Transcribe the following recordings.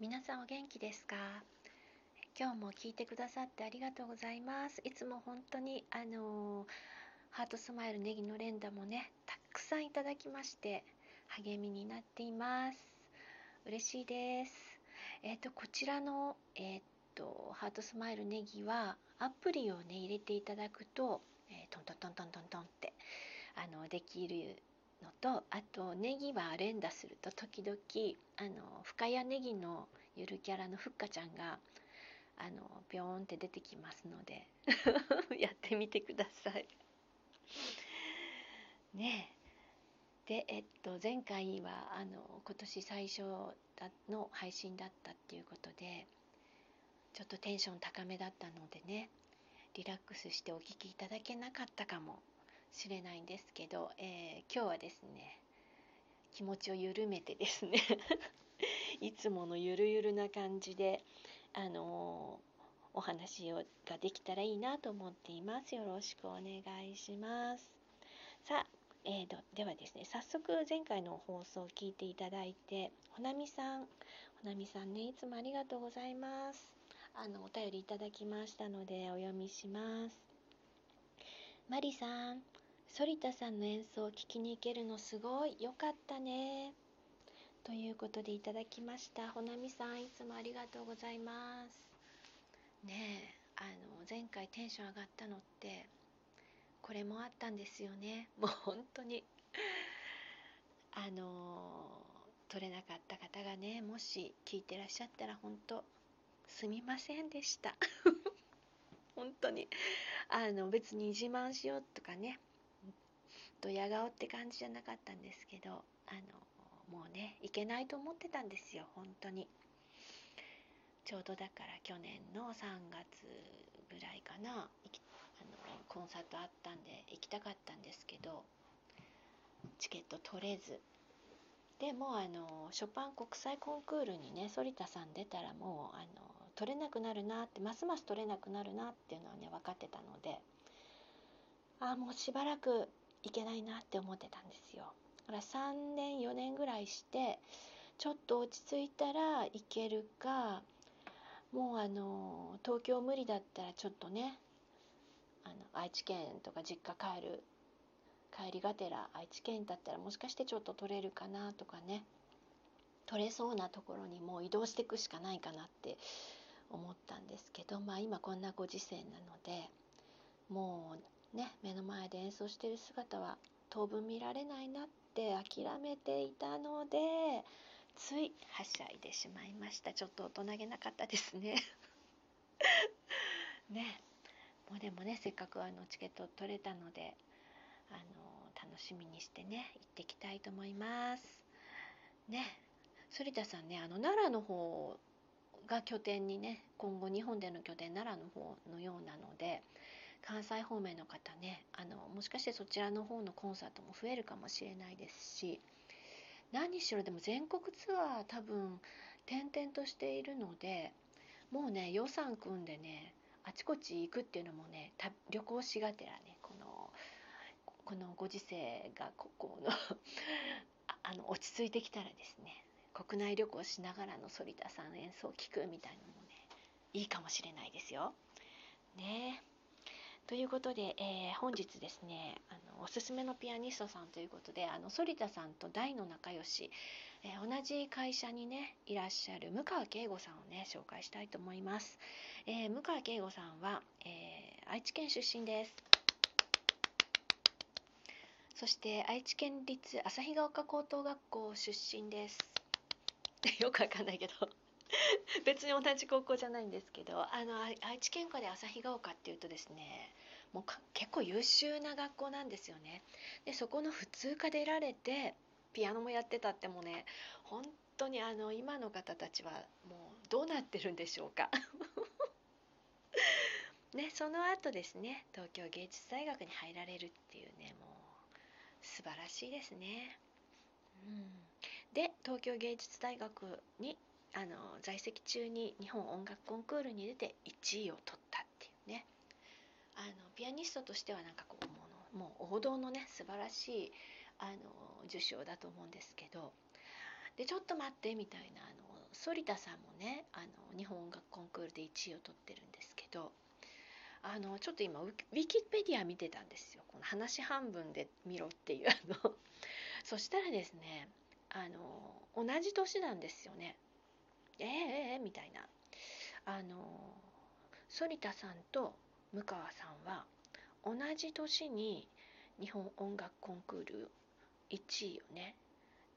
皆さんお元気ですか？今日も聞いてくださってありがとうございます。いつも本当にあのハートスマイルネギの連打もねたくさんいただきまして励みになっています。嬉しいです。えっ、ー、とこちらのえっ、ー、とハートスマイルネギはアプリをね入れていただくと、えー、トントントントントントンってあのできるのとあとネギは連打すると時々あの深谷ネギのゆるキャラのふっかちゃんがあのビョーンって出てきますので やってみてください。ねでえっと前回はあの今年最初の配信だったっていうことでちょっとテンション高めだったのでねリラックスしてお聴きいただけなかったかもしれないんですけど、えー、今日はですね気持ちを緩めてですね いつものゆるゆるな感じであのー、お話をができたらいいなと思っています。よろしくお願いします。さあえーと、ではですね早速前回の放送を聞いていただいてほなみさんほなみさんねいつもありがとうございます。あのお便りいただきましたのでお読みします。マリさん反田さんの演奏を聴きに行けるのすごい。よかったね。ということでいただきました。ほなみさんいつもありがとうございます。ねえあの前回テンション上がったのってこれもあったんですよね。もう本当に。あの取れなかった方がねもし聞いてらっしゃったら本当すみませんでした。本当に。あの別に自慢しようとかねドヤ顔って感じじゃなかったんですけどあのもうねいけないと思ってたんですよ本当に。ちょうどだから去年の3月ぐらいかなあのコンサートあったんで行きたかったんですけどチケット取れず。でもあのショパン国際コンクールにね反田さん出たらもうあの取れなくなるなってますます取れなくなるなっていうのはね分かってたのでああもうしばらくいけないなって思ってたんですよ。だから3年4年ぐらいしてちょっと落ち着いたらいけるかもうあの東京無理だったらちょっとねあの愛知県とか実家帰る帰りがてら愛知県だったらもしかしてちょっと取れるかなとかね取れそうなところにもう移動していくしかないかなって思ったんですけどまあ今こんなご時世なのでもうね目の前で演奏してる姿は当分見られないなって諦めていたのでついはしゃいでしまいました。ちょっと大人げなかったですね。ね。もうでもねせっかくあのチケット取れたのであの楽しみにしてね行ってきたいと思います。ね。反田さんねあの奈良の方が拠点にね今後日本での拠点奈良の方のようなので関西方面の方ねあのもしかしてそちらの方のコンサートも増えるかもしれないですし何しろでも全国ツアー多分転々としているのでもうね予算組んでねあちこち行くっていうのもね旅行しがてらねこのこのご時世がここの あの落ち着いてきたらですね国内旅行しながらの反田さん演奏を聴くみたいなのもねいいかもしれないですよ。ねということで、えー、本日ですねあのおすすめのピアニストさんということであの反田さんと大の仲良し、えー、同じ会社にねいらっしゃる向川慶吾さんをね紹介したいと思います、えー、向川慶吾さんは、え愛知県出身です。そして愛知県立旭ヶ丘高等学校出身です。よくわかんないけど。別に同じ高校じゃないんですけどあの愛知県下で旭ヶ丘っていうとですねもう結構優秀な学校なんですよね。でそこの普通科でられてピアノもやってたってもね本当にあの今の方たちはもうどうなってるんでしょうか。ねその後ですね東京芸術大学に入られるっていうねもう素晴らしいですね。うん。で東京芸術大学にあの在籍中に日本音楽コンクールに出て1位を取ったっていうね。あのピアニストとしてはなんかこうもう王道のね素晴らしいあの受賞だと思うんですけど。でちょっと待ってみたいなあの反田さんもねあの日本音楽コンクールで1位を取ってるんですけど。あのちょっと今ウィキペディア見てたんですよ。この話半分で見ろっていうあの。そしたらですねあの同じ年なんですよね。えー、えー、みたいな。あの反田さんと向川さんは同じ年に日本音楽コンクール1位をね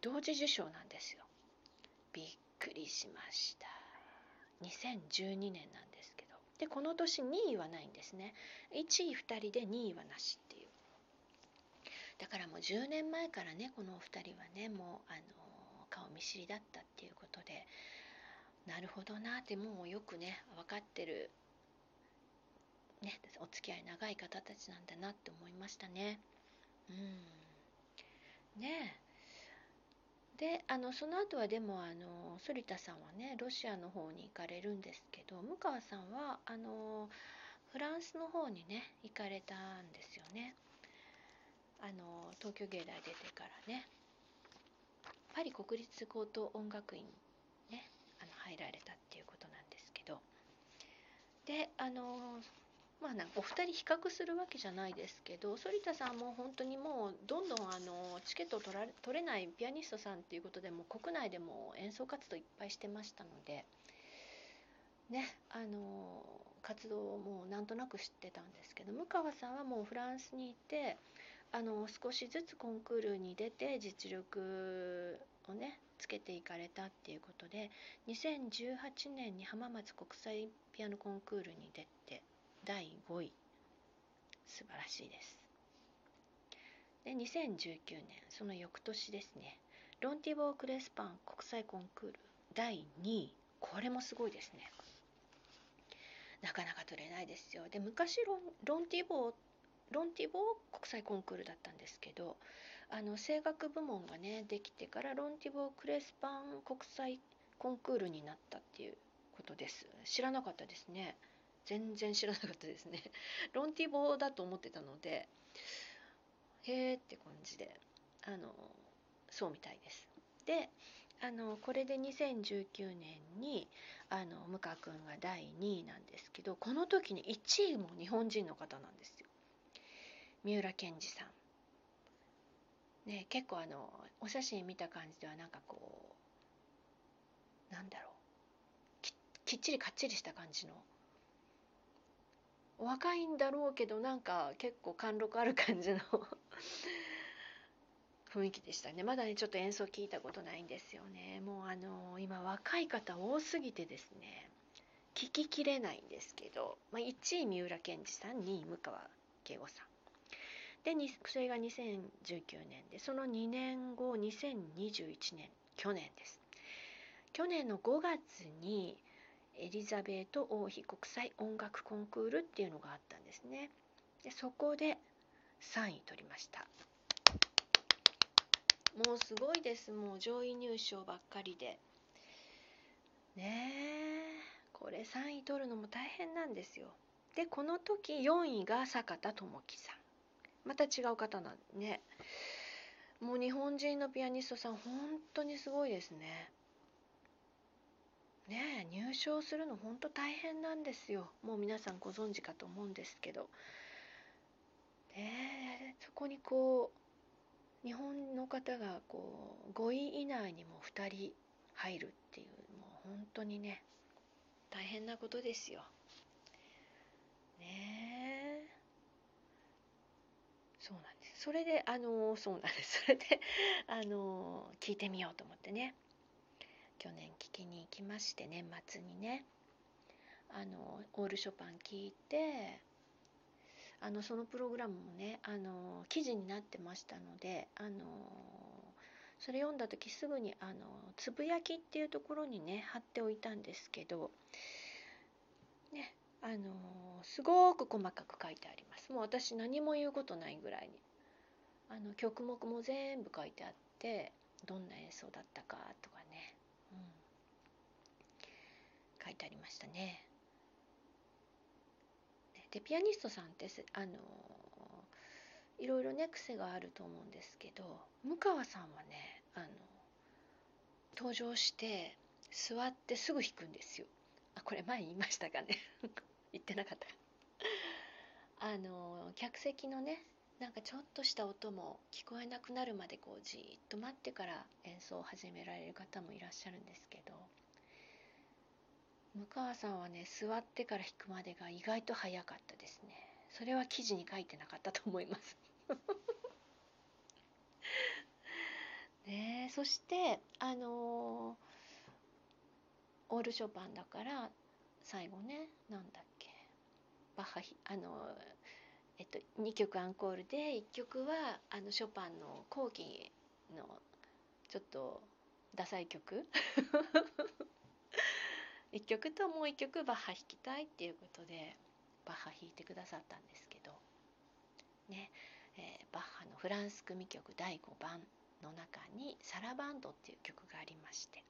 同時受賞なんですよ。びっくりしました。2012年なんですけど。でこの年2位はないんですね。1位2人で2位はなしっていう。だからもう10年前からねこのお二人はねもうあの顔見知りだったっていうことでなるほどなってもうよくね分かってるねお付き合い長い方たちなんだなって思いましたね。うん。ね。であのその後はでもあの反田さんはねロシアの方に行かれるんですけど向川さんはあのフランスの方にね行かれたんですよね。あの東京芸大出てからね。パリ国立高等音楽院入られたっていうことなんですけど。であのまあなんかお二人比較するわけじゃないですけど反田さんも本当にもうどんどんあのチケットを取ら取れないピアニストさんっていうことでも国内でも演奏活動いっぱいしてましたのでねあの活動をもうなんとなく知ってたんですけど向川さんはもうフランスにいてあの少しずつコンクールに出て実力をねつけていかれたっていうことで2018年に浜松国際ピアノコンクールに出て第5位素晴らしいです。で2019年その翌年ですねロンティボー・クレスパン国際コンクール第2位これもすごいですね。なかなか取れないですよ。で昔ロンロンティボーロンティボー国際コンクールだったんですけどあの声楽部門がねできてからロンティボー・クレスパン国際コンクールになったっていうことです。知らなかったですね。全然知らなかったですね。ロンティボーだと思ってたのでへーって感じであのそうみたいです。であのこれで2019年にあの向川君が第2位なんですけどこの時に1位も日本人の方なんですよ。三浦健二さん。ね結構あのお写真見た感じではなんかこうなんだろう。きっちりかっちりした感じの。お若いんだろうけどなんか結構貫禄ある感じの。雰囲気でしたね。まだねちょっと演奏聞いたことないんですよね。もうあの今若い方多すぎてですね。聞ききれないんですけど、まあ、1位三浦健二さん2位向川慶吾さん。でそれが2019年でその2年後2021年去年です。去年の5月にエリザベート王妃国際音楽コンクールっていうのがあったんですね。でそこで3位取りました。もうすごいです。もう上位入賞ばっかりで。ねえこれ3位取るのも大変なんですよ。でこの時4位が坂田智樹さん。また違う方なんねもう日本人のピアニストさん本当にすごいですね。ね入賞するの本当大変なんですよ。もう皆さんご存知かと思うんですけど。ねそこにこう日本の方がこう5位以内にも2人入るっていうもう本当にね大変なことですよ。ねえ。そうなんです。それであのそうなんです。それであの聞いてみようと思ってね。去年聞きに行きまして年末にね。あのオールショパン聞いてあのそのプログラムもねあの記事になってましたのであのそれ読んだ時すぐにあのつぶやきっていうところにね貼っておいたんですけどあのすごく細かく書いてあります。もう私何も言うことないぐらいに。あの曲目も全部書いてあってどんな演奏だったかとかね。うん。書いてありましたね。でピアニストさんってあのいろいろね癖があると思うんですけど向川さんはねあの登場して座ってすぐ弾くんですよ。あこれ前言いましたかね。言ってなかった。あの客席のねなんかちょっとした音も聞こえなくなるまでこうじーっと待ってから演奏を始められる方もいらっしゃるんですけど向川さんはね座ってから弾くまでが意外と早かったですね。それは記事に書いてなかったと思います。ねそしてあのー、オールショパンだから最後ねなんだっけバッハあのえっと、2曲アンコールで1曲はあのショパンの後期のちょっとダサい曲。1曲ともう1曲バッハ弾きたいっていうことでバッハ弾いてくださったんですけど。ね、えー、バッハのフランス組曲第5番の中に「サラバンド」っていう曲がありまして。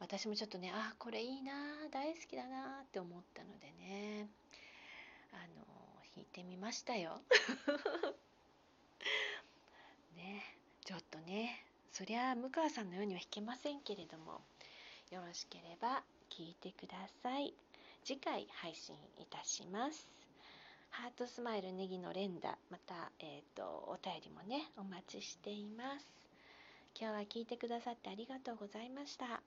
私もちょっとねあこれいいな大好きだなって思ったのでね。あの弾いてみましたよ。ねちょっとねそりゃ向川さんのようには弾けませんけれどもよろしければ聞いてください。次回配信いたします。ハートスマイルネギの連打また、えーと、お便りもねお待ちしています。今日は聞いてくださってありがとうございました。